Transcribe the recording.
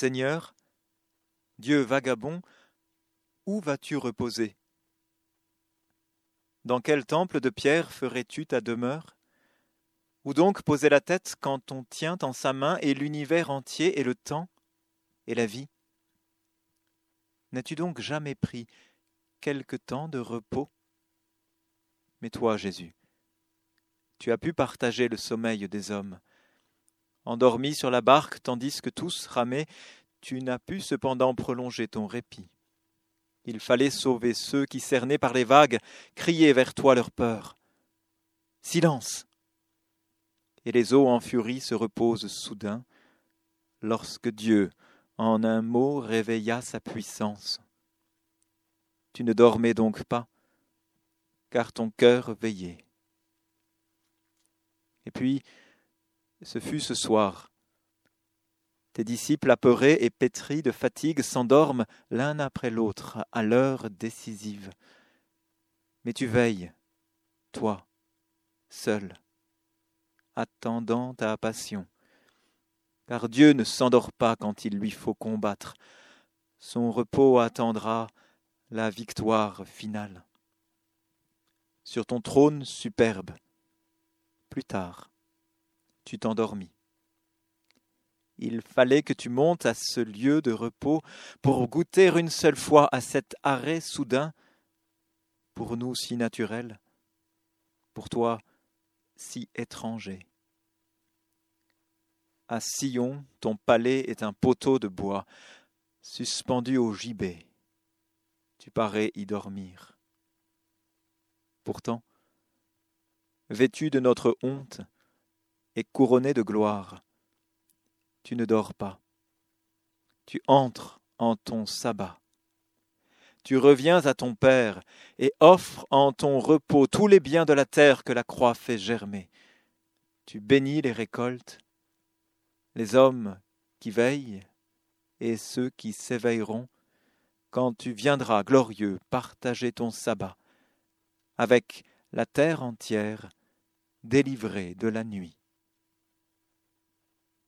Seigneur, Dieu vagabond, où vas-tu reposer? Dans quel temple de pierre ferais-tu ta demeure? Où donc poser la tête quand on tient en sa main et l'univers entier et le temps et la vie? N'as-tu donc jamais pris quelque temps de repos? Mais toi, Jésus, tu as pu partager le sommeil des hommes. Endormi sur la barque tandis que tous ramaient, tu n'as pu cependant prolonger ton répit. Il fallait sauver ceux qui, cernés par les vagues, criaient vers toi leur peur. Silence. Et les eaux en furie se reposent soudain, lorsque Dieu, en un mot, réveilla sa puissance. Tu ne dormais donc pas, car ton cœur veillait. Et puis, ce fut ce soir, tes disciples apeurés et pétris de fatigue s'endorment l'un après l'autre à l'heure décisive. Mais tu veilles, toi, seul, attendant ta passion. Car Dieu ne s'endort pas quand il lui faut combattre. Son repos attendra la victoire finale. Sur ton trône superbe, plus tard, tu t'endormis. Il fallait que tu montes à ce lieu de repos pour goûter une seule fois à cet arrêt soudain, pour nous si naturel, pour toi si étranger. À Sion, ton palais est un poteau de bois, suspendu au gibet. Tu parais y dormir. Pourtant, vêtu de notre honte et couronné de gloire, tu ne dors pas. Tu entres en ton sabbat. Tu reviens à ton Père et offres en ton repos tous les biens de la terre que la croix fait germer. Tu bénis les récoltes, les hommes qui veillent et ceux qui s'éveilleront quand tu viendras glorieux partager ton sabbat avec la terre entière délivrée de la nuit.